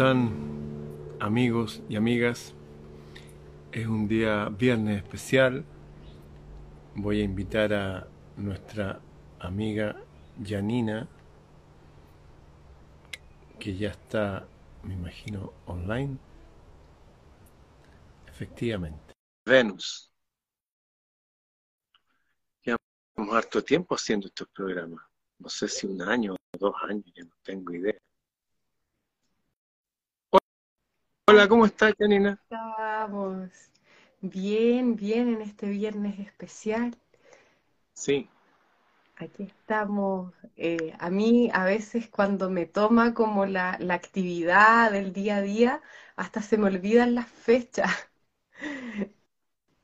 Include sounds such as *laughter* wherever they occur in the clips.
Hola, ¿cómo están amigos y amigas? Es un día viernes especial. Voy a invitar a nuestra amiga Janina, que ya está, me imagino, online. Efectivamente. Venus. Llevamos harto tiempo haciendo estos programas. No sé si un año o dos años, ya no tengo idea. Hola, ¿cómo estás, Janina? Estamos bien, bien en este viernes especial. Sí. Aquí estamos. Eh, a mí a veces cuando me toma como la, actividad del día a día, hasta se me olvidan las fechas.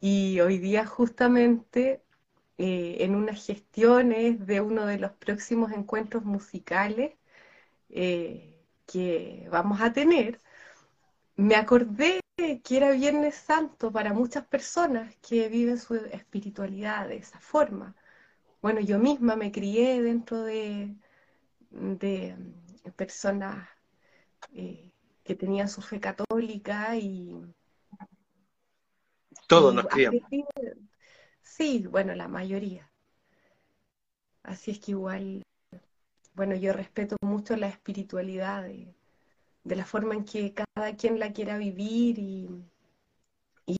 Y hoy día justamente eh, en unas gestiones de uno de los próximos encuentros musicales eh, que vamos a tener, me acordé que era Viernes Santo para muchas personas que viven su espiritualidad de esa forma. Bueno, yo misma me crié dentro de, de personas eh, que tenían su fe católica y... Todos nos criamos. Sí, bueno, la mayoría. Así es que igual, bueno, yo respeto mucho la espiritualidad de, de la forma en que cada quien la quiera vivir y, y,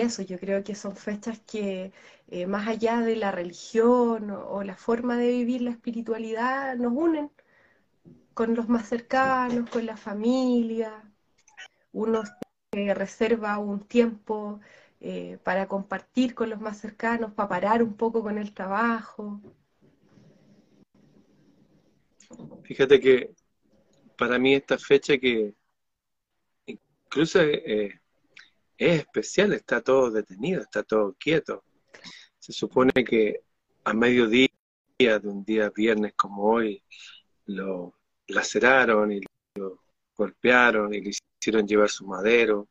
eso, yo creo que son fechas que eh, más allá de la religión o, la forma de vivir la espiritualidad nos unen con los más cercanos, con la familia, uno se reserva un tiempo eh, para compartir con los más cercanos, para parar un poco con el trabajo. Fíjate que para mí esta fecha que incluso eh, es especial, está todo detenido, está todo quieto. Se supone que a mediodía de un día viernes como hoy lo laceraron y lo golpearon y le hicieron llevar su madero.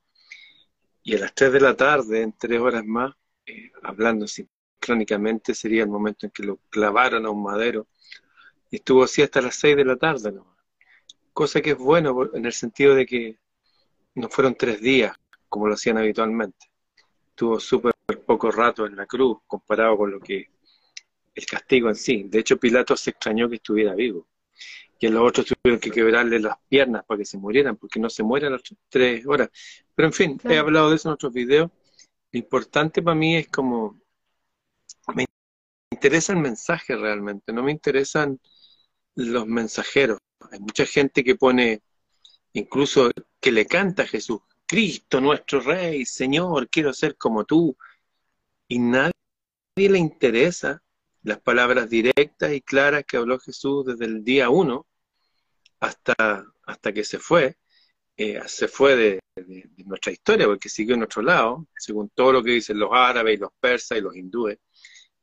Y a las 3 de la tarde, en tres horas más, eh, hablando sincrónicamente, sería el momento en que lo clavaron a un madero. Y estuvo así hasta las 6 de la tarde, ¿no? Cosa que es bueno en el sentido de que no fueron tres días como lo hacían habitualmente. Tuvo súper poco rato en la cruz comparado con lo que el castigo en sí. De hecho, Pilato se extrañó que estuviera vivo. Y los otros tuvieron que quebrarle las piernas para que se murieran, porque no se mueren las tres horas. Pero en fin, he hablado de eso en otros videos. Lo importante para mí es como, me interesa el mensaje realmente, no me interesan los mensajeros. Hay mucha gente que pone, incluso que le canta a Jesús, Cristo nuestro Rey, Señor, quiero ser como tú. Y nadie le interesa las palabras directas y claras que habló Jesús desde el día uno hasta, hasta que se fue. Eh, se fue de, nuestra historia, porque siguió en nuestro lado, según todo lo que dicen los árabes y los persas y los hindúes,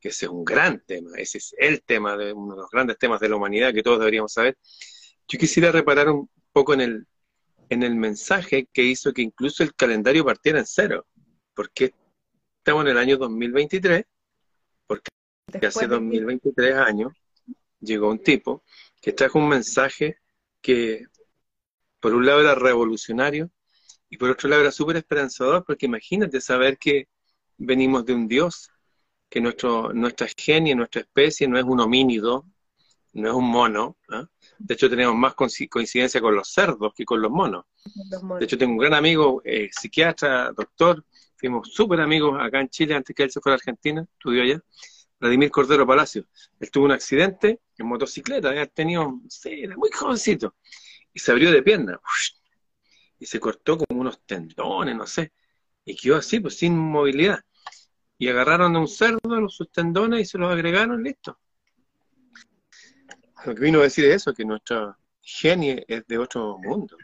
que ese es un gran tema, ese es el tema, de uno de los grandes temas de la humanidad que todos deberíamos saber. Yo quisiera reparar un poco en el, en el mensaje que hizo que incluso el calendario partiera en cero. Porque estamos en el año 2023, porque hace 2023 años llegó un tipo que trajo un mensaje que por un lado era revolucionario y por otro lado era súper esperanzador, porque imagínate saber que venimos de un Dios, que nuestro, nuestra genia, nuestra especie no es un homínido, no es un mono. ¿ah? De hecho, tenemos más coincidencia con los cerdos que con los monos. De hecho, tengo un gran amigo, eh, psiquiatra, doctor, fuimos súper amigos acá en Chile antes que él se fuera a Argentina, estudió allá, Vladimir Cordero Palacio. Él tuvo un accidente en motocicleta, había tenido, sí, era muy jovencito, y se abrió de pierna, y se cortó como unos tendones, no sé, y quedó así, pues sin movilidad. Y agarraron a un cerdo, los sus tendones y se los agregaron, listo lo que vino a decir es eso, que nuestra genie es de otro mundo.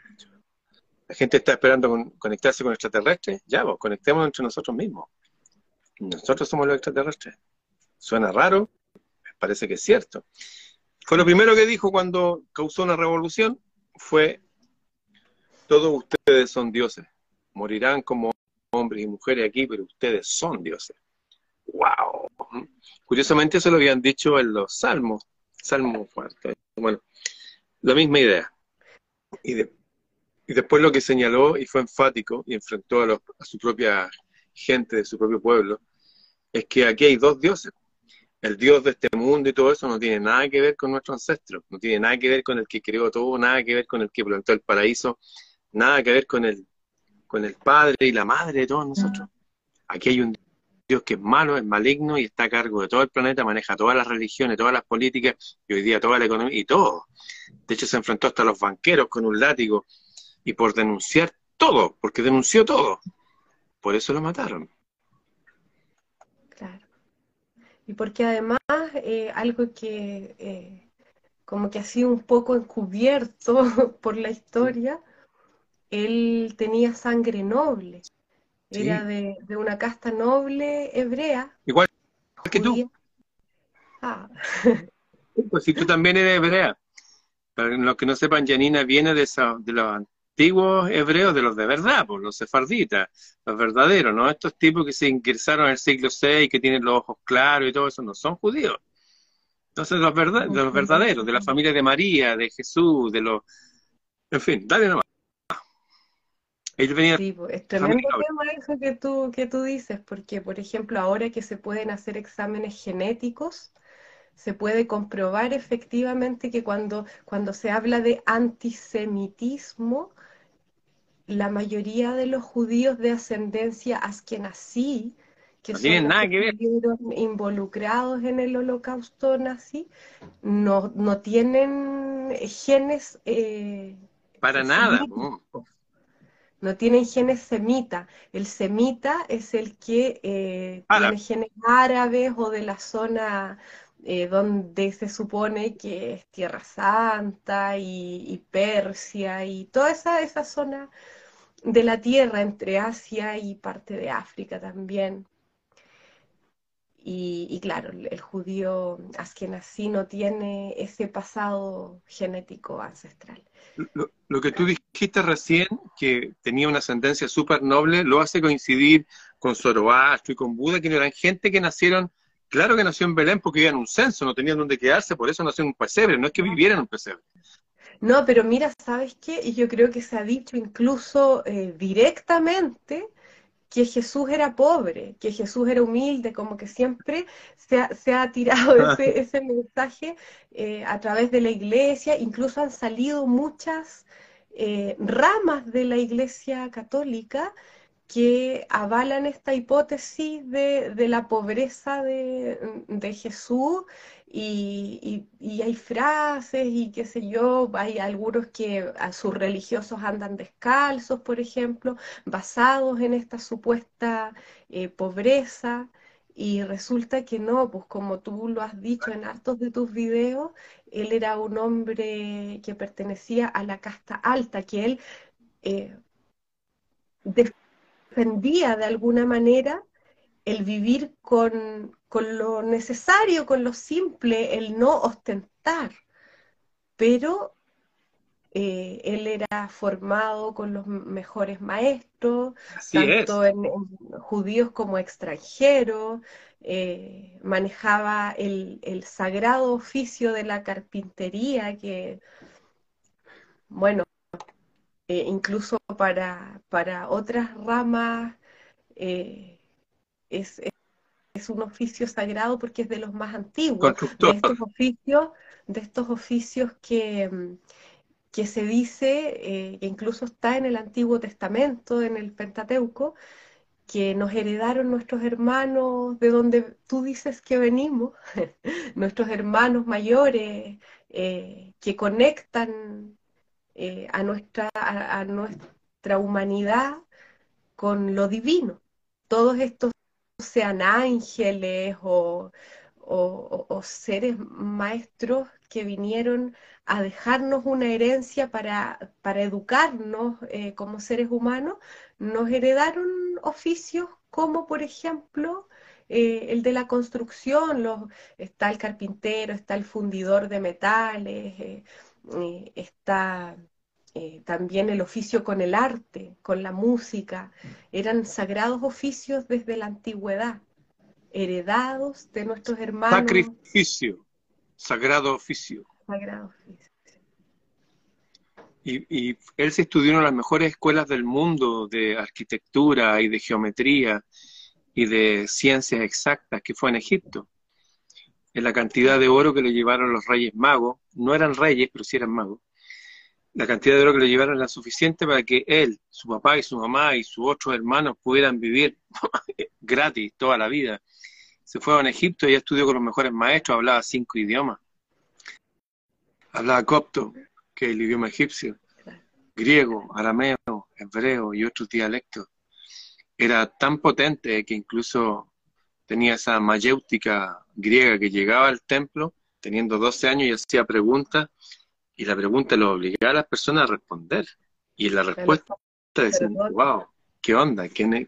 La gente está esperando conectarse con extraterrestres, ya, vos, conectemos entre nosotros mismos. Nosotros somos los extraterrestres. Suena raro, parece que es cierto. Fue lo primero que dijo cuando causó una revolución, fue, todos ustedes son dioses, morirán como hombres y mujeres aquí, pero ustedes son dioses. ¡Wow! Curiosamente eso lo habían dicho en los salmos, Salmo fuerte. Bueno, la misma idea. Y y después lo que señaló y fue enfático y enfrentó a, a su propia gente de su propio pueblo, es que aquí hay dos dioses. El Dios de este mundo y todo eso no tiene nada que ver con nuestro ancestro, no tiene nada que ver con el que creó todo, nada que ver con el que plantó el paraíso, nada que ver con el, con el Padre y la Madre de todos nosotros. Aquí hay un Dios que es malo, es maligno y está a cargo de todo el planeta, maneja todas las religiones, todas las políticas y hoy día toda la economía y todo. De hecho, se enfrentó hasta a los banqueros con un látigo y por denunciar todo, porque denunció todo. Por eso lo mataron. Claro. Y porque además eh, algo que eh, como que ha sido un poco encubierto *laughs* por la historia, él tenía sangre noble. Era de, una casta noble hebrea. Igual que tú. Ah. Pues si tú también eres hebrea. Para los que no sepan, Janina viene de, esa, de los antiguos hebreos, de los de verdad, pues, los sefarditas, los verdaderos, ¿no? Estos tipos que se ingresaron en el siglo VI, que tienen los ojos claros y todo eso, no son judíos. Entonces, los, verdad, de los verdaderos, de la familia de María, de Jesús, de los... En fin, dale nomás. Ellos venían sí, pues, es tremendo tema eso que tú, que tú dices, porque, por ejemplo, ahora que se pueden hacer exámenes genéticos, se puede comprobar efectivamente que cuando, cuando se habla de antisemitismo, la mayoría de los judíos de ascendencia askenazí, que no son nada que ver. involucrados en el holocausto nazi, no, no tienen genes... Eh, Para nada. No tienen genes semita. El semita es el que eh, tiene genes árabes o de la zona eh, donde se supone que es Tierra Santa y, Persia y toda esa, esa zona de la Tierra entre Asia y parte de África también. Y, claro, el, judío así no tiene ese pasado genético ancestral. Lo, lo, que tú dijiste recién, que tenía una ascendencia súper noble, lo hace coincidir con Zoroastro y con Buda, que eran gente que nacieron Claro que nació en Belén porque vivían en un censo, no tenían dónde quedarse, por eso nació en un pesebre, no es que vivieran en un pesebre. No, pero mira, ¿sabes qué? Y yo creo que se ha dicho incluso eh, directamente que Jesús era pobre, que Jesús era humilde, como que siempre se ha, se ha tirado *laughs* ese, ese mensaje eh, a través de la iglesia, incluso han salido muchas eh, ramas de la iglesia católica que avalan esta hipótesis de, la pobreza de, Jesús y, hay frases y qué sé yo, hay algunos que a sus religiosos andan descalzos, por ejemplo, basados en esta supuesta eh, pobreza. Y resulta que no, pues como tú lo has dicho en hartos de tus videos, él era un hombre que pertenecía a la casta alta, que él eh, defendía de alguna manera el vivir con, lo necesario, con lo simple, el no ostentar. Pero eh, él era formado con los mejores maestros, tanto en, judíos como extranjeros, eh, manejaba el, el, sagrado oficio de la carpintería, que, bueno, eh, incluso para, para, otras ramas eh, es, es, un oficio sagrado porque es de los más antiguos, de estos oficios, de estos oficios que, mm, que se dice, eh, que incluso está en el Antiguo Testamento, en el Pentateuco, que nos heredaron nuestros hermanos de donde tú dices que venimos, *laughs* nuestros hermanos mayores, que conectan eh, a, nuestra, a, nuestra humanidad con lo divino. Todos estos sean ángeles o, seres maestros que vinieron a dejarnos una herencia para, para educarnos eh, como seres humanos, nos heredaron oficios como, por ejemplo, eh, el de la construcción, está el carpintero, está el fundidor de metales, eh, está eh, también el oficio con el arte, con la música, eran sagrados oficios desde la antigüedad, heredados de nuestros hermanos. Sacrificio, sagrado oficio. Sagrado oficio. Y, él se estudió en las mejores escuelas del mundo de arquitectura y de geometría y de ciencias exactas, que fue en Egipto. En la cantidad de oro que le llevaron los reyes magos, no eran reyes, pero sí eran magos, la cantidad de oro que le llevaron era suficiente para que él, su papá y su mamá y sus otros hermanos pudieran vivir *laughs* gratis toda la vida. Se fue a Egipto y estudió con los mejores maestros, hablaba cinco idiomas. Hablaba copto, que es el idioma egipcio, griego, arameo, hebreo y otros dialectos. Era tan potente que incluso tenía esa mayéutica griega que llegaba al templo teniendo 12 años y hacía preguntas y la pregunta lo obligaba a las personas a responder. Y la respuesta decía, wow, ¿qué onda? ¿Quién es,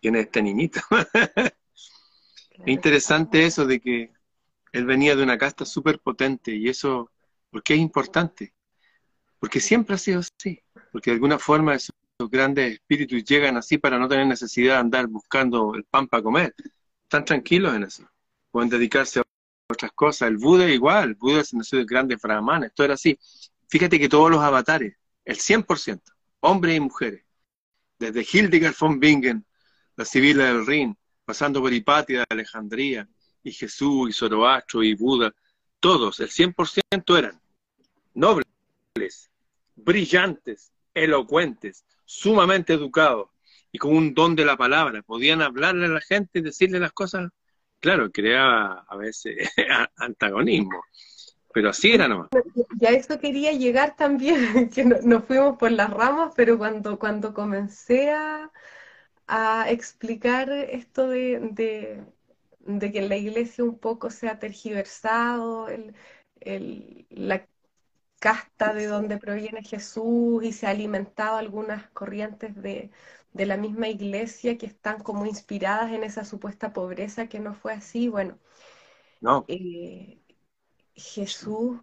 quién es este niñito? *laughs* es interesante eso de que él venía de una casta súper potente y eso, ¿por qué es importante? Porque siempre ha sido así, porque de alguna forma esos grandes espíritus llegan así para no tener necesidad de andar buscando el pan para comer. Están tranquilos en eso. Pueden dedicarse a otras cosas. El Buda igual, el Buda se nació de grandes brahmanes, esto era así. Fíjate que todos los avatares, el 100%, hombres y mujeres, desde Hildegard von Bingen, la Sibila del Rin, pasando por Hipatia de Alejandría, y Jesús, y Zoroastro, y Buda, todos, el 100% eran nobles, brillantes, elocuentes, sumamente educados y con un don de la palabra. Podían hablarle a la gente y decirle las cosas. Claro, creaba a veces *laughs* antagonismo, pero así era nomás. Ya eso quería llegar también, *laughs* que nos fuimos por las ramas, pero cuando, cuando comencé a, explicar esto de, que en la iglesia un poco se ha tergiversado el, el, la casta de donde proviene Jesús y se ha alimentado algunas corrientes de, la misma iglesia que están como inspiradas en esa supuesta pobreza que no fue así. Bueno, no. Eh, Jesús...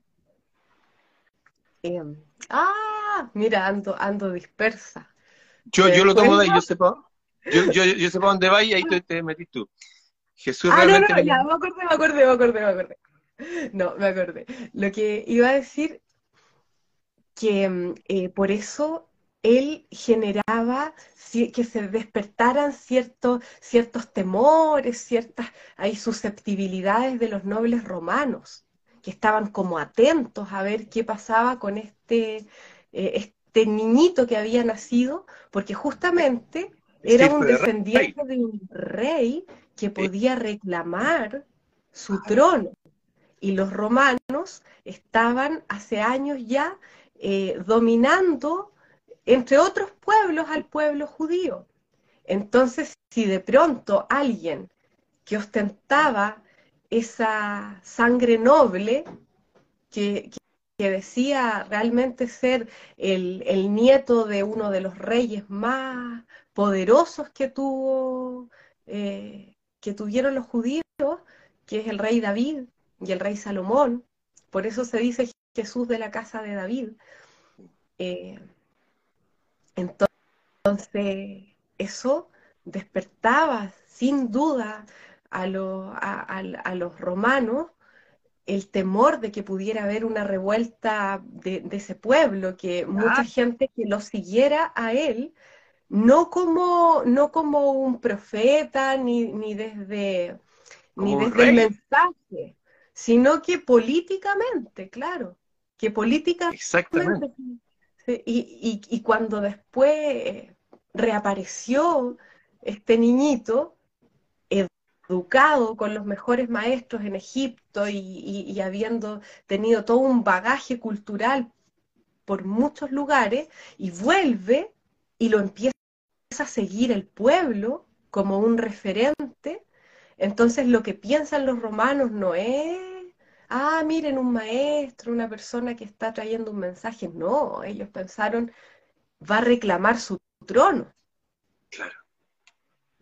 Eh, ah, mira, ando, ando dispersa. Yo, yo lo tomo de ahí, yo sepa, yo, yo, yo sé dónde va y ahí te, te metís tú. Jesús ah, realmente... No, no, ya, me acordé, me acordé, me acordé, me acordé. No, me acordé. Lo que iba a decir que mm, eh, por eso él generaba que se despertaran ciertos, ciertos temores, ciertas hay susceptibilidades de los nobles romanos, que estaban como atentos a ver qué pasaba con este, eh, este niñito que había nacido, porque justamente era un descendiente de un rey que podía reclamar su trono. Y los romanos estaban hace años ya eh, dominando, entre otros pueblos, al pueblo judío. Entonces, si de pronto alguien que ostentaba esa sangre noble, que, decía realmente ser el, nieto de uno de los reyes más poderosos que tuvo, eh, que tuvieron los judíos, que es el rey David y el rey Salomón. Por eso se dice Jesús de la casa de David. Eh, entonces, eso despertaba sin duda a, los romanos el temor de que pudiera haber una revuelta de, ese pueblo, que mucha gente que lo siguiera a él, no como, no como un profeta ni, ni desde, ni desde el mensaje, sino que políticamente, claro, que políticamente... Y, cuando después reapareció este niñito, educado con los mejores maestros en Egipto y, y, habiendo tenido todo un bagaje cultural por muchos lugares, y vuelve y lo empieza a seguir el pueblo como un referente, entonces lo que piensan los romanos no es ah, miren, un maestro, una persona que está trayendo un mensaje. No, ellos pensaron, va a reclamar su trono. Claro.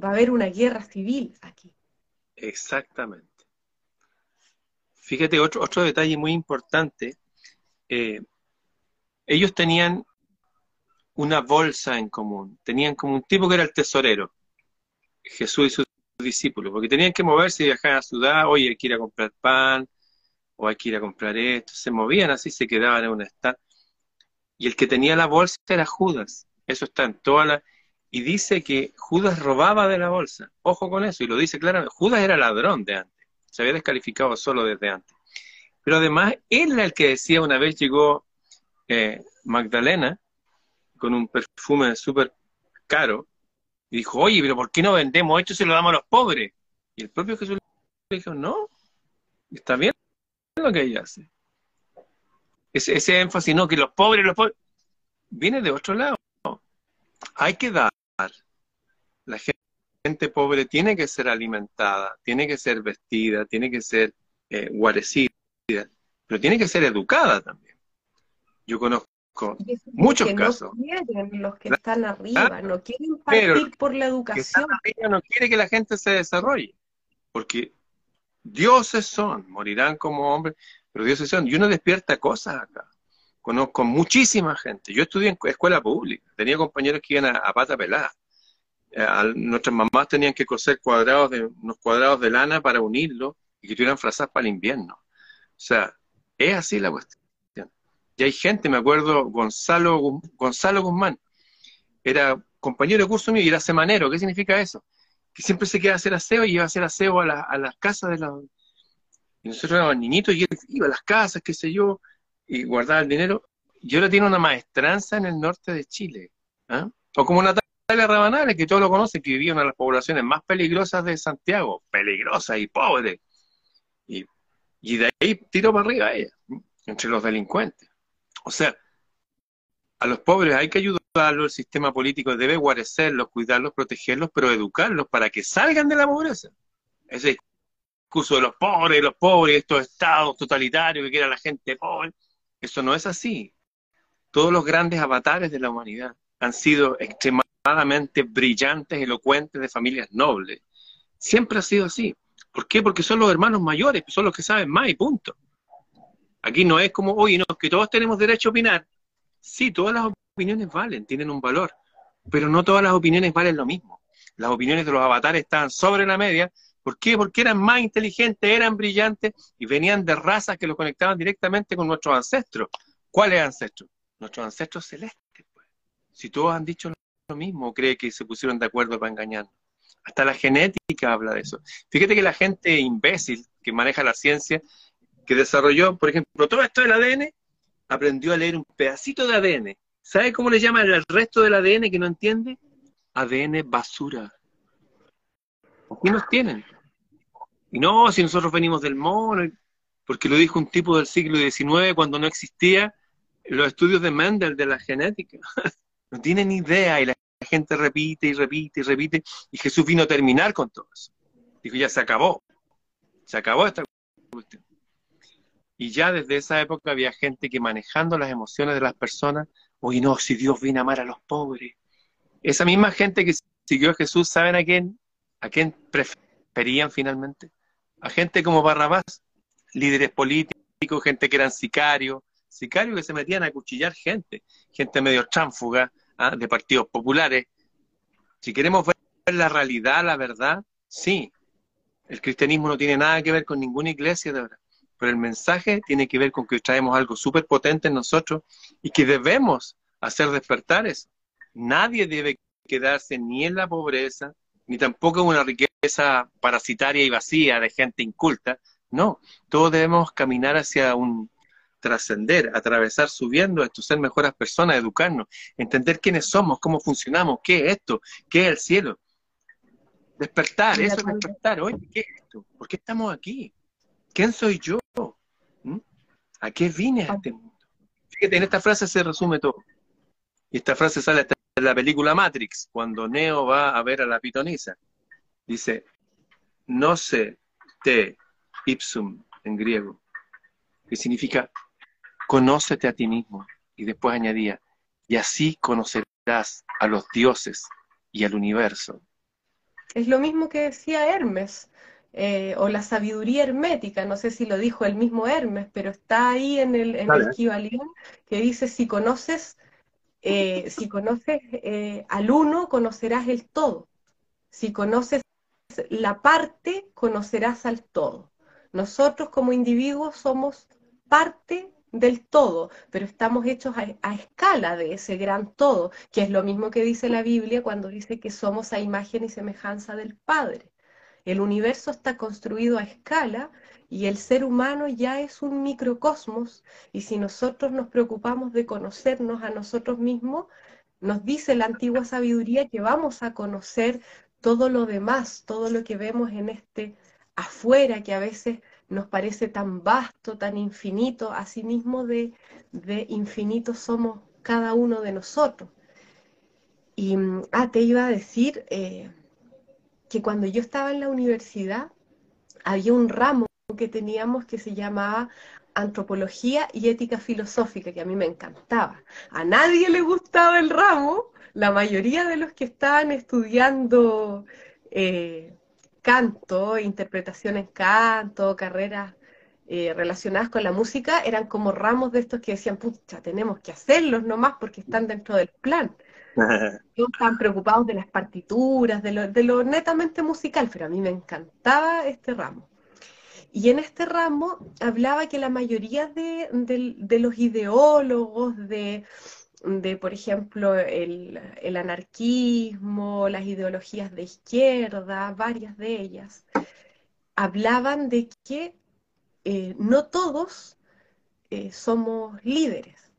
Va a haber una guerra civil aquí. Exactamente. Fíjate, otro, otro detalle muy importante. Eh, ellos tenían una bolsa en común. Tenían como un tipo que era el tesorero. Jesús y sus discípulos, porque tenían que moverse y viajar a la ciudad, oye, hay que ir a comprar pan, o hay que ir a comprar esto, se movían así, se quedaban en un stand. Y el que tenía la bolsa era Judas. Eso está en toda la... Y dice que Judas robaba de la bolsa. Ojo con eso, y lo dice claramente. Judas era ladrón de antes. Se había descalificado solo desde antes. Pero además, él era el que decía, una vez llegó eh, Magdalena con un perfume súper caro, y dijo, oye, pero ¿por qué no vendemos esto se lo damos a los pobres? Y el propio Jesús le dijo, no, está bien lo que ella hace. Ese, ese énfasis, no, que los pobres, los pobres, viene de otro lado. Hay que dar. La gente pobre tiene que ser alimentada, tiene que ser vestida, tiene que ser eh, guarecida, pero tiene que ser educada también. Yo conozco muchos casos. los que están arriba, no quieren partir por la educación. no quiere que la gente se desarrolle, porque dioses son, morirán como hombres, pero dioses son. Y uno despierta cosas acá. Conozco muchísima gente. Yo estudié en escuela pública, tenía compañeros que iban a, pata pelada. Eh, nuestras mamás tenían que coser cuadrados de, unos cuadrados de lana para unirlos y que tuvieran frazas para el invierno. O sea, es así la cuestión. Y hay gente, me acuerdo, Gonzalo, Gonzalo Guzmán, era compañero de curso mío y era semanero. ¿Qué significa eso? Que siempre se queda a hacer aseo y iba a hacer aseo a, a las casas de los... Y nosotros éramos niñitos y él iba a las casas, qué sé yo, y guardaba el dinero. Y ahora tiene una maestranza en el norte de Chile. ¿ah? O como Natalia Rabanales, que todos lo conocen, que vivía en una de las poblaciones más peligrosas de Santiago, peligrosa y pobre. Y, y de ahí tiró para arriba ella, entre los delincuentes. O sea, a los pobres hay que el sistema político debe guarecerlos, cuidarlos, protegerlos, pero educarlos para que salgan de la pobreza. Ese discurso de los pobres, los pobres, estos estados totalitarios que quieren a la gente pobre, eso no es así. Todos los grandes avatares de la humanidad han sido extremadamente brillantes, elocuentes, de familias nobles. Siempre ha sido así. ¿Por qué? Porque son los hermanos mayores, son los que saben más y punto. Aquí no es como, oye, no, que todos tenemos derecho a opinar. Sí, todas las opiniones valen, tienen un valor, pero no todas las opiniones valen lo mismo. Las opiniones de los avatares estaban sobre la media. ¿Por qué? Porque eran más inteligentes, eran brillantes y venían de razas que los conectaban directamente con nuestros ancestros. ¿Cuáles ancestros? Nuestros ancestros celestes. Pues. Si todos han dicho lo mismo, cree que se pusieron de acuerdo para engañarnos. Hasta la genética habla de eso. Fíjate que la gente imbécil que maneja la ciencia que desarrolló, por ejemplo, todo esto del ADN, aprendió a leer un pedacito de ADN. ¿Sabe cómo le llaman el resto del ADN que no entiende? ADN basura. Aquí nos tienen. Y no, si nosotros venimos del mono, porque lo dijo un tipo del siglo XIX cuando no existía los estudios de Mendel de la genética. *laughs* no tienen idea y la gente repite y repite y repite. Y Jesús vino a terminar con todo eso. Dijo, ya se acabó. Se acabó esta cuestión. Y ya desde esa época había gente que manejando las emociones de las personas, oye, no, si Dios viene a amar a los pobres. Esa misma gente que siguió a Jesús, ¿saben a quién? ¿A quién preferían finalmente? A gente como Barrabás, líderes políticos, gente que eran sicarios, sicarios que se metían a cuchillar gente, gente medio tránfuga, ¿ah? de partidos populares. Si queremos ver la realidad, la verdad, sí, el cristianismo no tiene nada que ver con ninguna iglesia de verdad pero el mensaje tiene que ver con que traemos algo súper potente en nosotros y que debemos hacer despertar eso. Nadie debe quedarse ni en la pobreza, ni tampoco en una riqueza parasitaria y vacía de gente inculta. No, todos debemos caminar hacia un trascender, atravesar subiendo esto, ser mejores personas, educarnos, entender quiénes somos, cómo funcionamos, qué es esto, qué es el cielo. Despertar, eso es despertar. Oye, ¿qué es esto? ¿Por qué estamos aquí? ¿Quién soy yo? ¿Mm? ¿A qué vine a este mundo? Fíjate, en esta frase se resume todo. Y esta frase sale en la película Matrix, cuando Neo va a ver a la pitonisa. Dice, no sé te ipsum en griego, que significa conócete a ti mismo. Y después añadía, y así conocerás a los dioses y al universo. Es lo mismo que decía Hermes. Eh, o la sabiduría hermética, no sé si lo dijo el mismo Hermes, pero está ahí en el, en que dice, si conoces, eh, si conoces eh, al uno, conocerás el todo. Si conoces la parte, conocerás al todo. Nosotros como individuos somos parte del todo, pero estamos hechos a, escala de ese gran todo, que es lo mismo que dice la Biblia cuando dice que somos a imagen y semejanza del Padre. El universo está construido a escala y el ser humano ya es un microcosmos y si nosotros nos preocupamos de conocernos a nosotros mismos, nos dice la antigua sabiduría que vamos a conocer todo lo demás, todo lo que vemos en este afuera que a veces nos parece tan vasto, tan infinito, asimismo de, de infinito somos cada uno de nosotros. Y ah, te iba a decir eh, que cuando yo estaba en la universidad había un ramo que teníamos que se llamaba antropología y ética filosófica, que a mí me encantaba. A nadie le gustaba el ramo, la mayoría de los que estaban estudiando eh, canto, interpretación en canto, carreras eh, relacionadas con la música, eran como ramos de estos que decían, pucha, tenemos que hacerlos nomás porque están dentro del plan. *laughs* Estaban preocupados de las partituras, de lo, de lo netamente musical, pero a mí me encantaba este ramo. Y en este ramo hablaba que la mayoría de, de los ideólogos, de, de, por ejemplo, el, anarquismo, las ideologías de izquierda, varias de ellas, hablaban de que eh, no todos eh, somos líderes,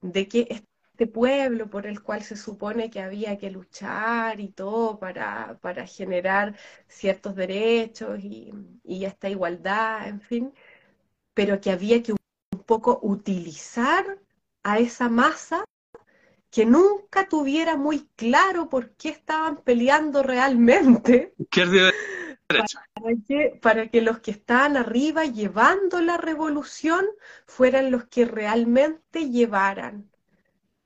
de que este pueblo por el cual se supone que había que luchar y todo para, generar ciertos derechos y, y esta igualdad, en fin, pero que había que un poco utilizar a esa masa que nunca tuviera muy claro por qué estaban peleando realmente. Para que, para que los que estaban arriba llevando la revolución fueran los que realmente llevaran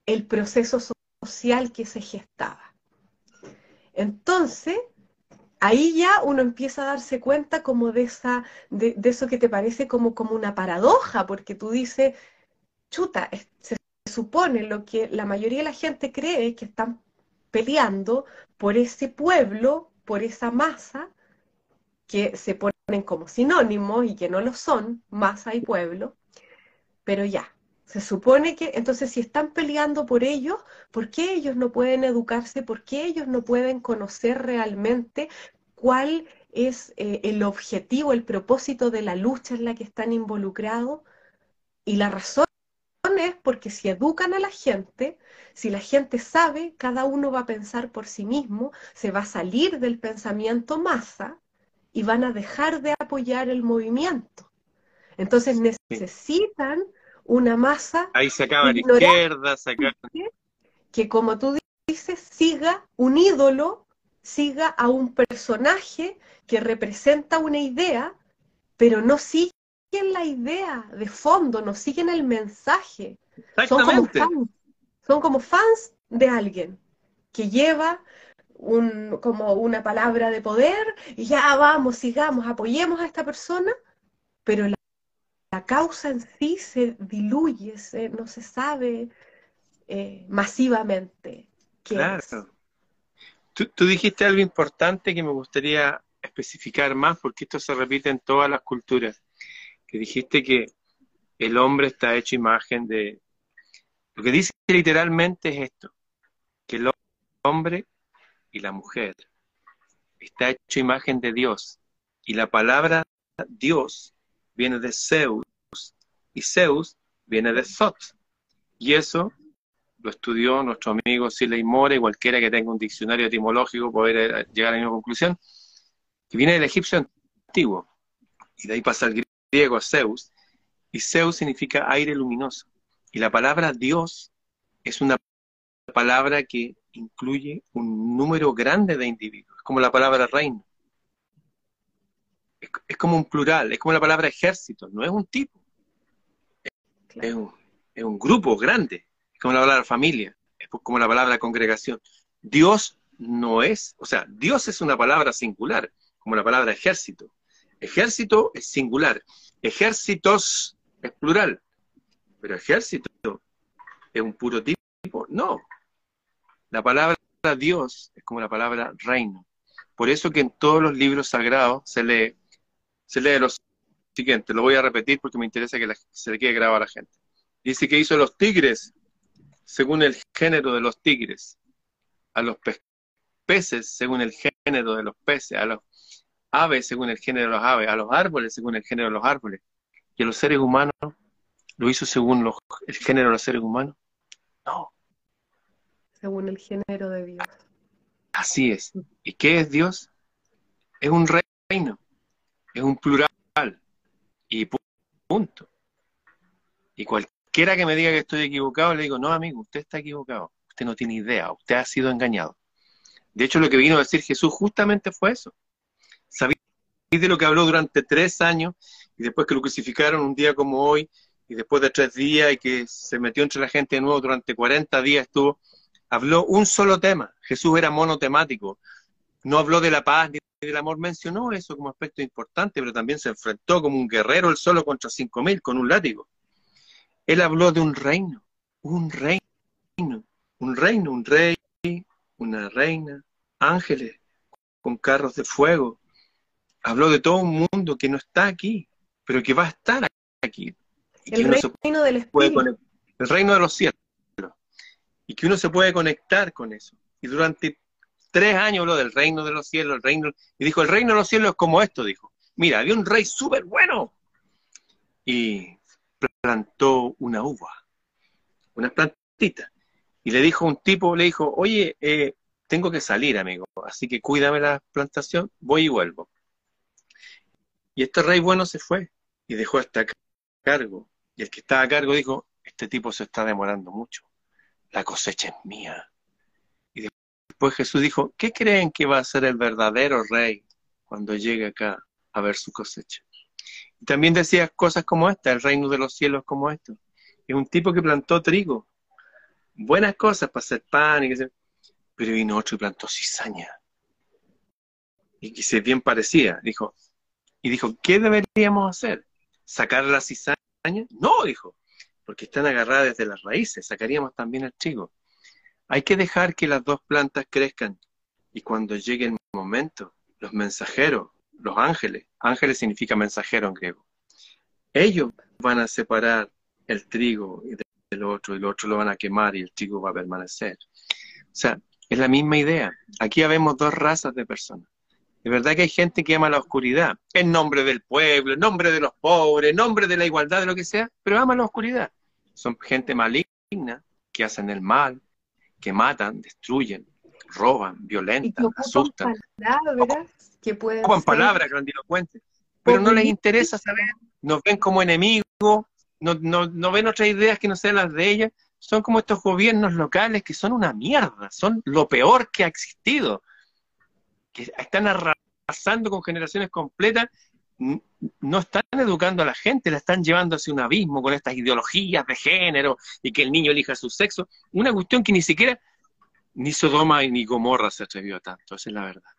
el proceso social que se gestaba. Entonces, ahí ya uno empieza a darse cuenta como de esa, de, eso que te parece como, como una paradoja, porque tú dices, chuta, se supone lo que la mayoría de la gente cree que están peleando por ese pueblo, por esa masa, que se ponen como sinónimos y que no lo son, masa y pueblo, pero ya, se supone que, entonces si están peleando por ellos, ¿por qué ellos no pueden educarse? ¿Por qué ellos no pueden conocer realmente cuál es eh, el objetivo, el propósito de la lucha en la que están involucrados? Y la razón es porque si educan a la gente, si la gente sabe, cada uno va a pensar por sí mismo, se va a salir del pensamiento masa y van a dejar de apoyar el movimiento. Entonces necesitan una masa. Ahí se acaba la izquierda, se acaba... Que como tú dices, siga un ídolo, siga a un personaje que representa una idea, pero no sigue la idea de fondo, no siguen el mensaje. Son como, fans, son como fans de alguien que lleva un, como una palabra de poder y ya vamos, sigamos, apoyemos a esta persona, pero la, causa en sí se diluye, no se sabe eh, masivamente. claro. tú dijiste algo importante que me gustaría especificar más porque esto se repite en todas las culturas que dijiste que el hombre está hecho imagen de... Lo que dice literalmente es esto, que el hombre y la mujer está hecho imagen de Dios. Y la palabra Dios viene de Zeus y Zeus viene de Zot. Y eso lo estudió nuestro amigo Siley Mora y cualquiera que tenga un diccionario etimológico poder llegar a la misma conclusión, que viene del egipcio antiguo. Y de ahí pasa el griego Zeus, y Zeus significa aire luminoso. Y la palabra Dios es una palabra que incluye un número grande de individuos, como la palabra reino. Es, como un plural, es como la palabra ejército, no es un tipo. Es, un, es un grupo grande, es como la palabra familia, es como la palabra congregación. Dios no es, o sea, Dios es una palabra singular, como la palabra ejército. Ejército es singular. Ejércitos es plural. Pero ejército es un puro tipo. No. La palabra Dios es como la palabra reino. Por eso que en todos los libros sagrados se lee, se lee lo siguiente. Lo voy a repetir porque me interesa que se le quede grabado a la gente. Dice que hizo los tigres según el género de los tigres, a los peces según el género de los peces, a los aves según el género de los aves, a los árboles según el género de los árboles, y a los seres humanos lo hizo según el género de los seres humanos. No. Según el género de Dios. Así es. ¿Y qué es Dios? Es un reino, es un plural, y punto. Y cualquiera que me diga que estoy equivocado, le digo, no, amigo, usted está equivocado, usted no tiene idea, usted ha sido engañado. De hecho, lo que vino a decir Jesús justamente fue eso. Sabía de lo que habló durante tres años y después que lo crucificaron un día como hoy y después de tres días y que se metió entre la gente de nuevo durante 40 días estuvo, habló un solo tema. Jesús era monotemático. No habló de la paz ni del amor, mencionó eso como aspecto importante, pero también se enfrentó como un guerrero él solo contra cinco mil con un látigo. Él habló de un reino, un reino, un reino, un rey, una reina, ángeles con carros de fuego. Habló de todo un mundo que no está aquí, pero que va a estar aquí. el reino del Espíritu. El reino de los cielos. Y que uno se puede conectar con eso. Y durante tres años habló del reino de los cielos, el reino, y dijo, el reino de los cielos es como esto, dijo. Mira, había un rey súper bueno. Y plantó una uva, unas plantitas. Y le dijo un tipo, le dijo, oye, eh, tengo que salir, amigo, así que cuídame la plantación, voy y vuelvo. Y este rey bueno se fue y dejó hasta cargo. Y el que estaba a cargo dijo, este tipo se está demorando mucho, la cosecha es mía. Después Jesús dijo, ¿qué creen que va a ser el verdadero rey cuando llegue acá a ver su cosecha? Y también decía cosas como esta, el reino de los cielos como esto. Es un tipo que plantó trigo, buenas cosas para hacer pan, y que pero vino otro y plantó cizaña. Y que se bien parecía, dijo, y dijo, ¿qué deberíamos hacer? ¿Sacar la cizaña? No, dijo, porque están agarradas desde las raíces, sacaríamos también el trigo. Hay que dejar que las dos plantas crezcan y cuando llegue el momento, los mensajeros, los ángeles, ángeles significa mensajero en griego, ellos van a separar el trigo del otro y el otro lo van a quemar y el trigo va a permanecer. O sea, es la misma idea. Aquí vemos dos razas de personas. De verdad que hay gente que ama la oscuridad, en nombre del pueblo, en nombre de los pobres, en nombre de la igualdad, de lo que sea, pero ama la oscuridad. Son gente maligna que hacen el mal, que matan, destruyen, roban, violentan, asustan. Palabras que pueden palabras grandilocuentes, pero no les interesa saber, nos ven como enemigos, no, no, no ven otras ideas que no sean las de ellas, son como estos gobiernos locales que son una mierda, son lo peor que ha existido que están arrasando con generaciones completas, no están educando a la gente, la están llevando hacia un abismo con estas ideologías de género y que el niño elija su sexo. Una cuestión que ni siquiera ni Sodoma ni Gomorra se atrevió a tanto, esa es la verdad.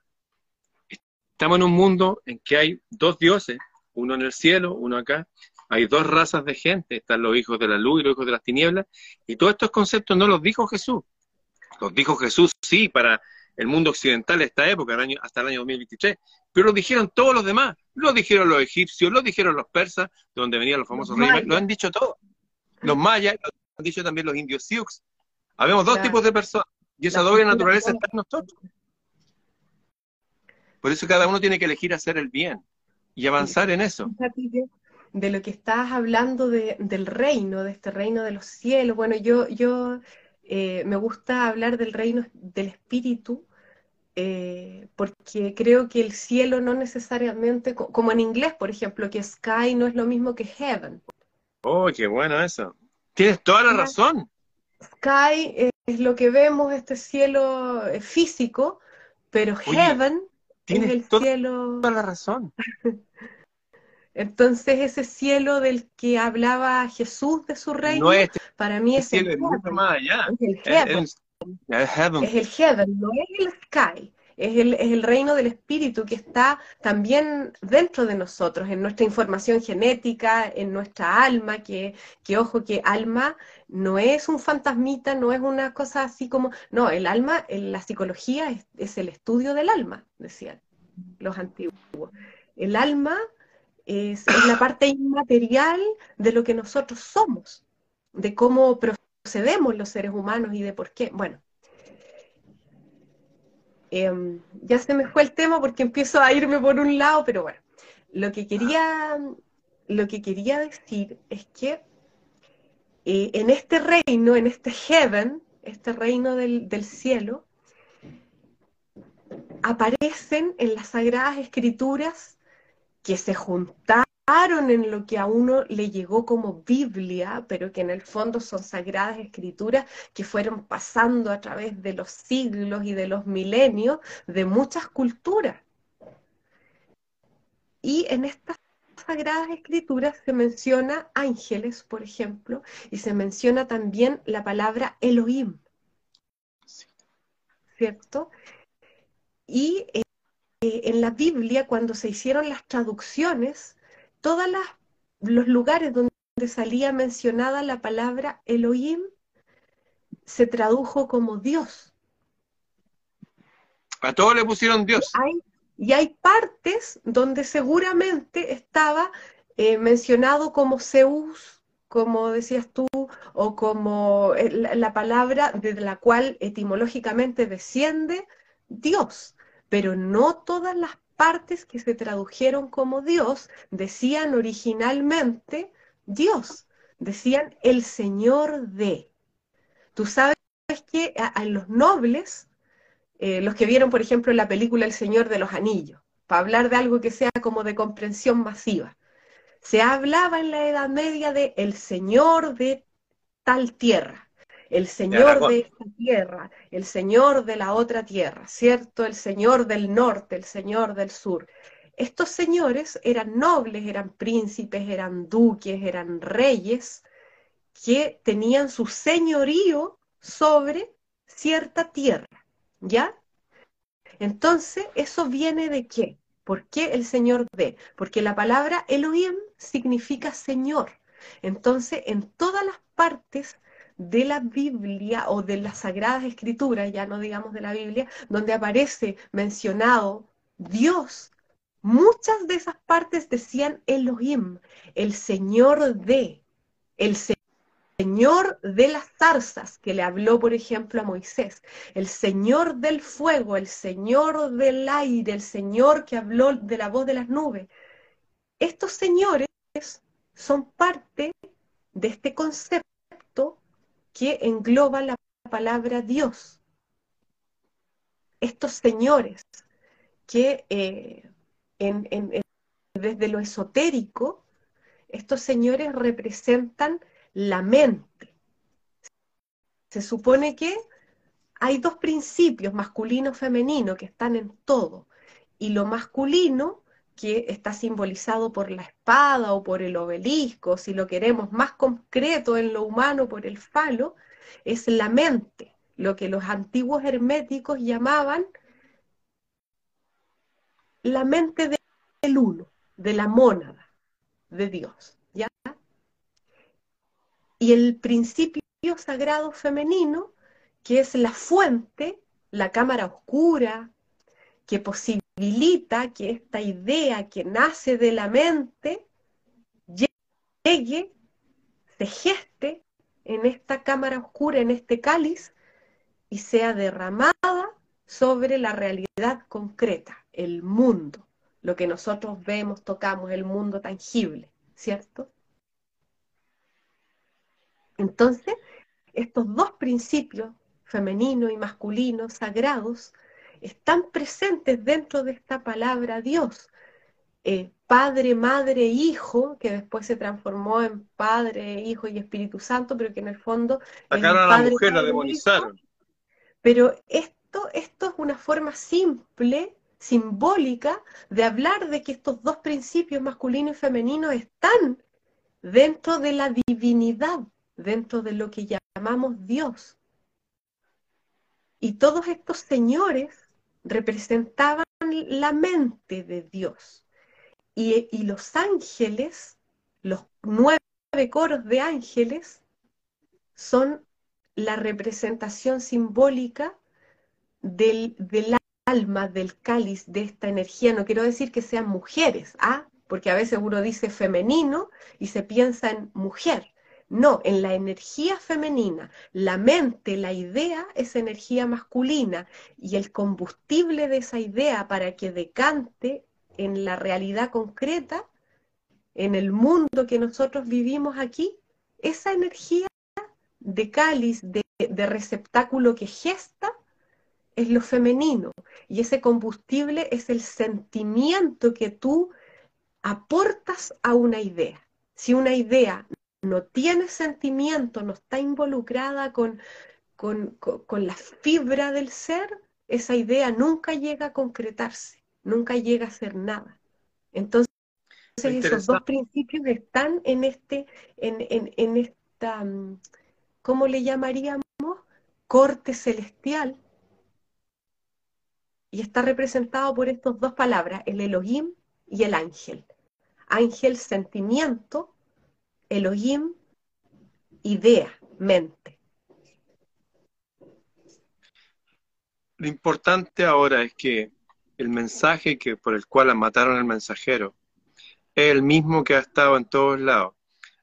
Estamos en un mundo en que hay dos dioses, uno en el cielo, uno acá, hay dos razas de gente, están los hijos de la luz y los hijos de las tinieblas, y todos estos conceptos no los dijo Jesús. Los dijo Jesús, sí, para el mundo occidental de esta época, hasta el año 2023, pero lo dijeron todos los demás, lo dijeron los egipcios, lo dijeron los persas, de donde venían los famosos reyes, lo han dicho todos. Los mayas, lo han dicho también los indios Sioux. Habemos dos tipos de personas, y esa doble naturaleza está en nosotros. Por eso cada uno tiene que elegir hacer el bien y avanzar en eso. De lo que estás hablando del reino, de este reino de los cielos, bueno, yo, yo eh, me gusta hablar del reino del espíritu, eh, porque creo que el cielo no necesariamente, como en inglés, por ejemplo, que sky no es lo mismo que heaven. Oh, qué bueno eso. Tienes toda la razón. Sky es lo que vemos, este cielo eh, físico, pero heaven es el cielo. Toda la razón. *laughs* Entonces ese cielo del que hablaba Jesús de su reino, este para mí es el, heaven. Es el heaven. Es el heaven, no es el sky. Es el, es el, reino del espíritu que está también dentro de nosotros, en nuestra información genética, en nuestra alma, que, que ojo, que alma no es un fantasmita, no es una cosa así como, no, el alma, en la psicología es, es el estudio del alma, decían los antiguos. El alma es, la parte inmaterial de lo que nosotros somos. de cómo procedemos los seres humanos y de por qué. Bueno, em, ya se me fue el tema porque empiezo a irme por un lado, pero bueno, lo que quería, lo que quería decir es que eh, en este reino, en este heaven, este reino del, del cielo, aparecen en las sagradas escrituras que se juntaron en lo que a uno le llegó como Biblia, pero que en el fondo son sagradas escrituras que fueron pasando a través de los siglos y de los milenios de muchas culturas. Y en estas sagradas escrituras se menciona ángeles, por ejemplo, y se menciona también la palabra Elohim, ¿cierto? Y eh, en la Biblia, cuando se hicieron las traducciones, todos los lugares donde salía mencionada la palabra Elohim se tradujo como Dios. A todos le pusieron Dios. y hay partes donde seguramente estaba eh, mencionado como Zeus, como decías tú, o como eh, la palabra de la cual etimológicamente desciende Dios, pero no todas las partes que se tradujeron como Dios decían originalmente Dios, decían el Señor de. Tú sabes que a, los nobles, eh, los que vieron, por ejemplo, la película El Señor de los Anillos, para hablar de algo que sea como de comprensión masiva, se hablaba en la Edad Media de el Señor de tal tierra el Señor de esta tierra, el Señor de la otra tierra, ¿cierto? El Señor del norte, el Señor del sur. Estos señores eran nobles, eran príncipes, eran duques, eran reyes, que tenían su señorío sobre cierta tierra, ¿ya? Entonces, ¿eso viene de qué? ¿Por qué el Señor de? Porque la palabra Elohim significa Señor. Entonces, en todas las partes de la Biblia o de las Sagradas Escrituras, ya no digamos de la Biblia, donde aparece mencionado Dios, muchas de esas partes decían Elohim, el Señor de, el Señor de las zarzas, que le habló, por ejemplo, a Moisés, el Señor del fuego, el Señor del aire, el Señor que habló de la voz de las nubes. Estos señores son parte de este concepto que engloba la palabra Dios. Estos señores que eh, desde lo esotérico, estos señores representan la mente. Se supone que hay dos principios, masculino y femenino, que están en todo. Y lo masculino, que está simbolizado por la espada o por el obelisco, si lo queremos más concreto en lo humano, por el falo, es la mente, lo que los antiguos herméticos llamaban la mente del uno, de la mónada de Dios, ¿ya? Y el principio sagrado femenino, que es la fuente, la cámara oscura, que posibilita que esta idea que nace de la mente llegue, se geste en esta cámara oscura, en este cáliz, y sea derramada sobre la realidad concreta, el mundo, lo que nosotros vemos, tocamos, el mundo tangible, ¿cierto? Entonces, estos dos principios, femenino y masculino, sagrados, están presentes dentro de esta palabra Dios. Eh, padre, madre, hijo, que después se transformó en Padre, Hijo y Espíritu Santo, pero que en el fondo... Sacaron a la mujer, la demonizaron. pero esto, esto es una forma simple, simbólica, de hablar de que estos dos principios, masculino y femenino, están dentro de la divinidad, dentro de lo que llamamos Dios. Y todos estos señores representaban la mente de Dios. Y, los ángeles, los nueve coros de ángeles, son la representación simbólica del, alma, del cáliz, de esta energía. No quiero decir que sean mujeres, ¿ah? porque a veces uno dice femenino y se piensa en mujer, No, en la energía femenina, la mente, la idea es energía masculina y el combustible de esa idea para que decante en la realidad concreta, en el mundo que nosotros vivimos aquí, esa energía de cáliz, de, de receptáculo que gesta, es lo femenino. Y ese combustible es el sentimiento que tú aportas a una idea. Si una idea no tiene sentimiento, no está involucrada con, con, la fibra del ser, esa idea nunca llega a concretarse, nunca llega a ser nada. Entonces, esos dos principios están en este, en, en, en esta, mm, ¿cómo le llamaríamos? Corte celestial. Y está representado por estas dos palabras, el Elohim y el ángel. Ángel, sentimiento, Elohim, idea, mente. Lo importante ahora es que el mensaje que por el cual mataron al mensajero es el mismo que ha estado en todos lados.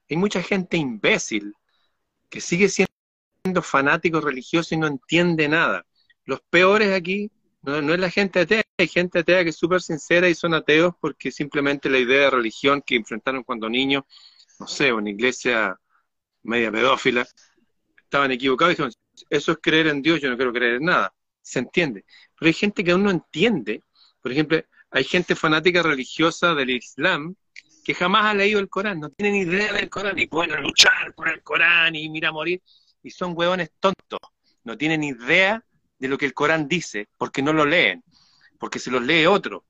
Hay mucha gente imbécil que sigue siendo fanático religioso y no entiende nada. Los peores aquí no, no es la gente atea, hay gente atea que es súper sincera y son ateos porque simplemente la idea de religión que enfrentaron cuando niños no sé, una iglesia media pedófila, estaban equivocados y dijeron, eso es creer en Dios, yo no quiero creer en nada. Se entiende. Pero hay gente que aún no entiende. Por ejemplo, hay gente fanática religiosa del Islam que jamás ha leído el Corán, no tienen idea del Corán y pueden luchar por el Corán y mira morir. Y son huevones tontos. No tienen idea de lo que el Corán dice porque no lo leen, porque se los lee otro.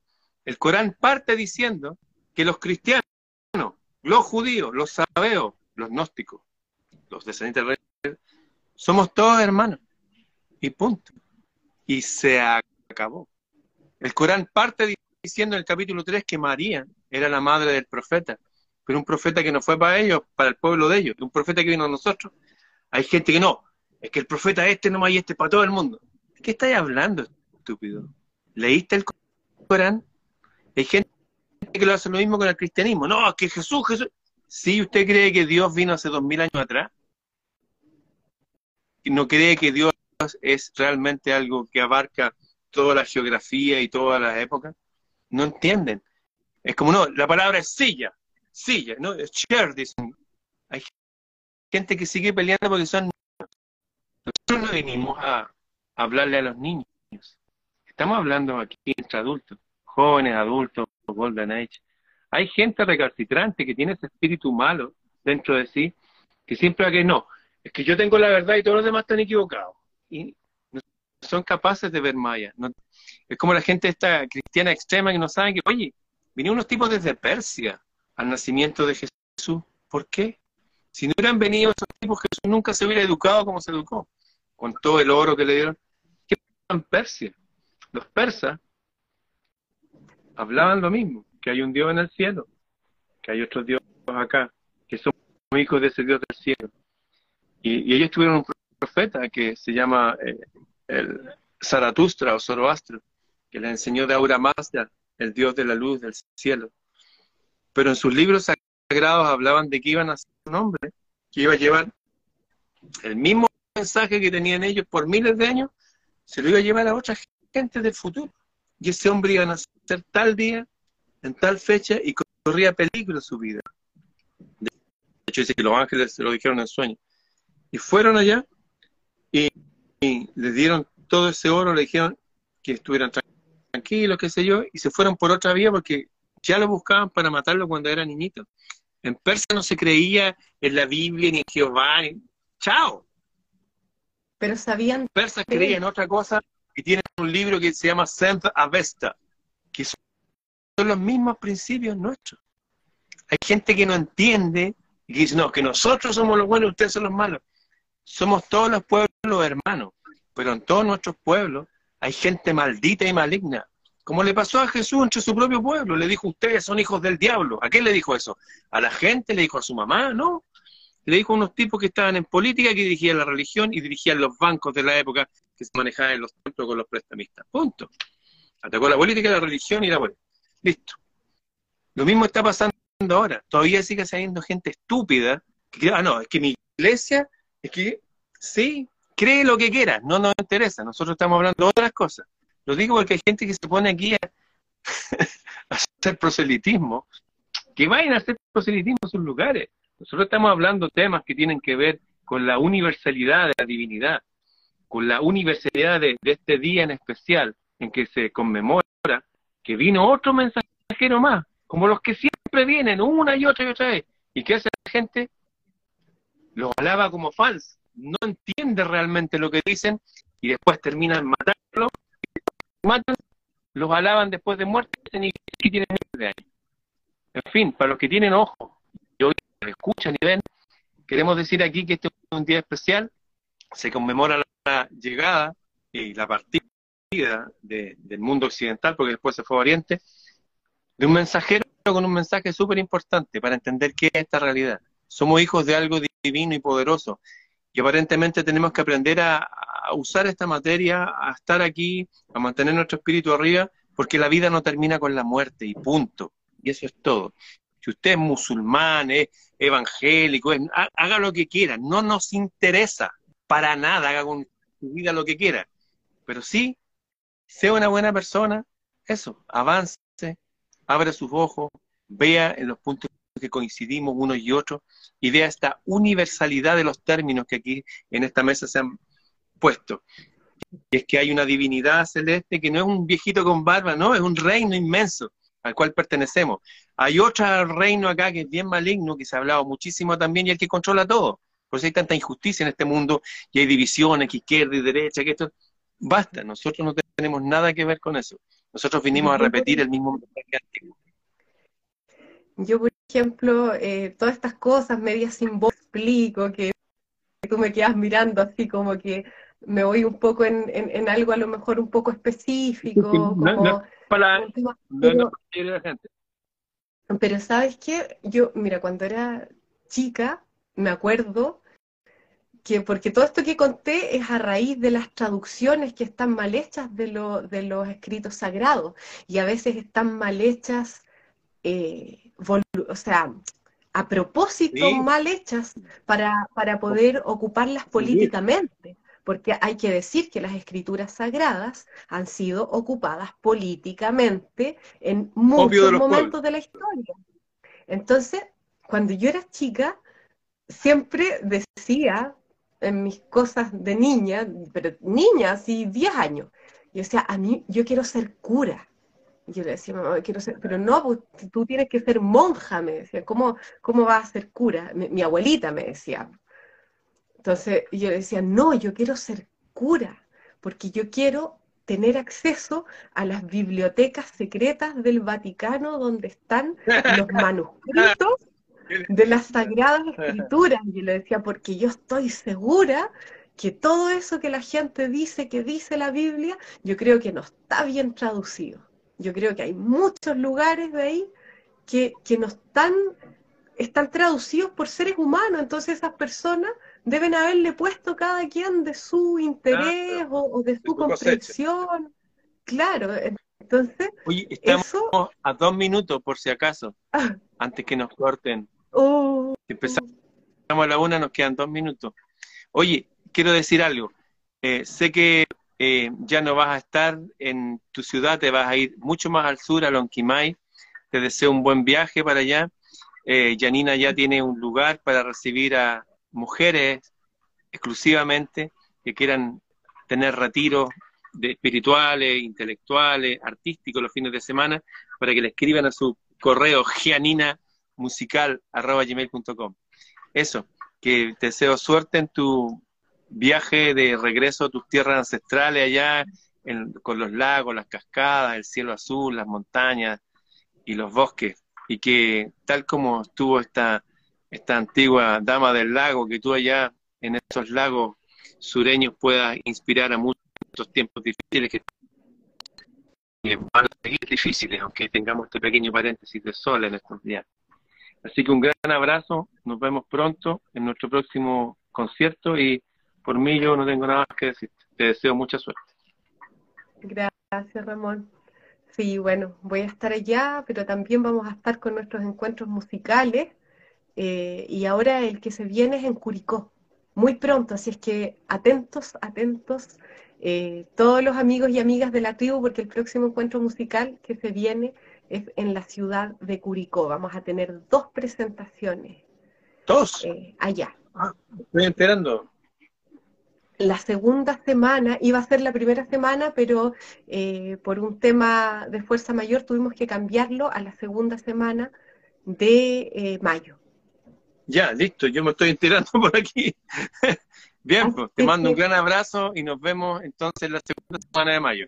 El Corán parte diciendo que los cristianos los judíos, los sabeos, los gnósticos, los descendientes de somos todos hermanos. Y punto. Y se acabó. El Corán parte diciendo en el capítulo 3 que María era la madre del profeta, pero un profeta que no fue para ellos, para el pueblo de ellos, un profeta que vino a nosotros. Hay gente que no, es que el profeta este no hay este para todo el mundo. ¿De qué estáis hablando, estúpido? ¿Leíste el Corán? Hay gente que lo hace lo mismo con el cristianismo. No, que Jesús, Jesús. ¿Sí usted cree que Dios vino hace dos mil años atrás? ¿Y no cree que Dios es realmente algo que abarca toda la geografía y todas las épocas? No entienden. Es como, no, la palabra es silla, silla, no, es chair, dicen. Hay gente que sigue peleando porque son... Nosotros no venimos a hablarle a los niños. Estamos hablando aquí entre adultos, jóvenes, adultos, Golden Age. Hay gente recalcitrante que tiene ese espíritu malo dentro de sí, que siempre que no, es que yo tengo la verdad y todos los demás están equivocados. Y no son capaces de ver Maya. es como la gente esta cristiana extrema que no sabe que, oye, vinieron unos tipos desde Persia al nacimiento de Jesús. ¿Por qué? Si no hubieran venido esos tipos, Jesús nunca se hubiera educado como se educó, con todo el oro que le dieron. ¿Qué en Persia? Los persas hablaban lo mismo, que hay un Dios en el cielo, que hay otros dioses acá, que son hijos de ese Dios del cielo. Y, ellos tuvieron un profeta que se llama eh, el Zaratustra o Zoroastro, que le enseñó de Aura Mazda, el Dios de la luz del cielo. Pero en sus libros sagrados hablaban de que iban a ser un hombre, que iba a llevar el mismo mensaje que tenían ellos por miles de años, se lo iba a llevar a otra gente del futuro. Y ese hombre iba a nacer tal día, en tal fecha, y corría peligro su vida. De hecho, dice que los ángeles se lo dijeron en sueño. Y fueron allá y, les dieron todo ese oro, le dijeron que estuvieran tranquilos, qué sé yo, y se fueron por otra vía porque ya lo buscaban para matarlo cuando era niñito. En Persia no se creía en la Biblia ni en Jehová. ¡Chao! Pero sabían. Persas creían en otra cosa y tienen un libro que se llama Sent Avesta, que son los mismos principios nuestros. Hay gente que no entiende y que dice, no, que nosotros somos los buenos y ustedes son los malos. Somos todos los pueblos hermanos, pero en todos nuestros pueblos hay gente maldita y maligna. Como le pasó a Jesús entre su propio pueblo, le dijo, ustedes son hijos del diablo. ¿A quién le dijo eso? ¿A la gente? ¿Le dijo a su mamá? No. Le dijo a unos tipos que estaban en política, que dirigían la religión y dirigían los bancos de la época que se manejaba en los templos con los prestamistas. Punto. Atacó la política, la religión y la política. Listo. Lo mismo está pasando ahora. Todavía sigue saliendo gente estúpida ah, no, es que mi iglesia, es que, sí, cree lo que quiera, no nos interesa, nosotros estamos hablando de otras cosas. Lo digo porque hay gente que se pone aquí a, *laughs* hacer proselitismo, que vayan a hacer proselitismo en sus lugares. Nosotros estamos hablando temas que tienen que ver con la universalidad de la divinidad, con la universalidad de, este día en especial, en que se conmemora que vino otro mensajero más, como los que siempre vienen una y otra y otra vez. ¿Y que hace la gente? Los alaba como fans, no entiende realmente lo que dicen y después terminan matando, matan, los alaban después de muerte y tienen miles de años. En fin, para los que tienen ojos y escuchan y ven, queremos decir aquí que este es un día especial, se conmemora la llegada y la partida del mundo occidental, porque después se fue a Oriente, de un mensajero con un mensaje súper importante para entender qué es esta realidad. Somos hijos de algo divino y poderoso, y aparentemente tenemos que aprender a, a usar esta materia, a estar aquí, a mantener nuestro espíritu arriba, porque la vida no termina con la muerte y punto. Y eso es todo. Si usted es musulmán, es evangélico, haga lo que quiera, no nos interesa para nada, haga con su vida lo que quiera. Pero sí, sea una buena persona, eso, avance, abra sus ojos, vea en los puntos que coincidimos unos y otros y vea esta universalidad de los términos que aquí en esta mesa se han puesto. Y es que hay una divinidad celeste que no es un viejito con barba, no, es un reino inmenso al cual pertenecemos. Hay otro reino acá que es bien maligno, que se ha hablado muchísimo también, y el que controla todo. Por eso hay tanta injusticia en este mundo, y hay divisiones, que izquierda y derecha, que esto... Basta, nosotros no tenemos nada que ver con eso. Nosotros vinimos a repetir el mismo mensaje antiguo. Yo, por ejemplo, eh, todas estas cosas medias sin voz explico, que tú me quedas mirando así como que me voy un poco en, en, algo a lo mejor un poco específico, como para pero, gente. Pero sabes qué, yo, mira, cuando era chica, me acuerdo que, porque todo esto que conté es a raíz de las traducciones que están mal hechas de, lo, de los escritos sagrados, y a veces están mal hechas, eh, o sea, a propósito mal hechas para, para poder ocuparlas políticamente. Porque hay que decir que las escrituras sagradas han sido ocupadas políticamente en muchos momentos de la historia. Entonces, cuando yo era chica, siempre decía en mis cosas de niña, pero niña, así 10 años, yo decía, a mí, yo quiero ser cura. Yo le decía, mamá, quiero ser, pero no, pues, tú tienes que ser monja, me decía, ¿cómo, cómo vas a ser cura? mi abuelita me decía, entonces yo decía, no, yo quiero ser cura, porque yo quiero tener acceso a las bibliotecas secretas del Vaticano donde están los *laughs* manuscritos de las *laughs* Sagradas Escrituras. Y le decía, porque yo estoy segura que todo eso que la gente dice, que dice la Biblia, yo creo que no está bien traducido. Yo creo que hay muchos lugares de ahí que, que no están, están traducidos por seres humanos. Entonces esas personas deben haberle puesto cada quien de su interés o, de su comprensión. Claro, entonces. Oye, estamos a dos minutos por si acaso, ah. *laughs* antes que nos corten. Oh. Empezamos a la una, nos quedan dos minutos. Oye, quiero decir algo. Eh, sé que eh, ya no vas a estar en tu ciudad, te vas a ir mucho más al sur, a Lonquimay. Te deseo un buen viaje para allá. Eh, Janina ya tiene un lugar para recibir a, mujeres exclusivamente que quieran tener retiros de espirituales, intelectuales, artísticos los fines de semana, para que le escriban a su correo *laughs* gianinamusical.com. Eso, que te deseo suerte en tu viaje de regreso a tus tierras ancestrales allá, con los lagos, las cascadas, el cielo azul, las montañas y los bosques, y que tal como estuvo esta esta antigua dama del lago, que tú allá en esos lagos sureños puedas inspirar a muchos tiempos difíciles que van a seguir difíciles, aunque tengamos este pequeño paréntesis de sol en estos días. Así que un gran abrazo, nos vemos pronto en nuestro próximo concierto y por mí yo no tengo nada más que decir. Te deseo mucha suerte. Gracias, Ramón. Sí, bueno, voy a estar allá, pero también vamos a estar con nuestros encuentros musicales eh, y ahora el que se viene es en Curicó, muy pronto, así es que atentos, atentos, eh, todos los amigos y amigas de la tribu, porque el próximo encuentro musical que se viene es en la ciudad de Curicó. Vamos a tener dos presentaciones. ¿Dos? Eh, allá. Ah, estoy enterando. La segunda semana, iba a ser la primera semana, pero eh, por un tema de fuerza mayor tuvimos que cambiarlo a la segunda semana de eh, mayo. Ya, listo, yo me estoy enterando *laughs* por aquí. Bien, pues, te mando un gran abrazo y nos vemos entonces la segunda semana de mayo.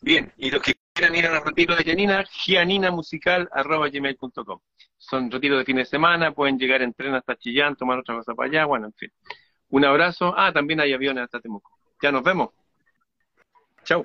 Bien, y los que quieran a los retiros de Janina, gianinamusical.gmail.com. Son retiros de fin de semana, pueden llegar en tren hasta Chillán, tomar otra cosa para allá, bueno, en fin. Un abrazo. Ah, también hay aviones hasta Temuco. Ya nos vemos. Chao.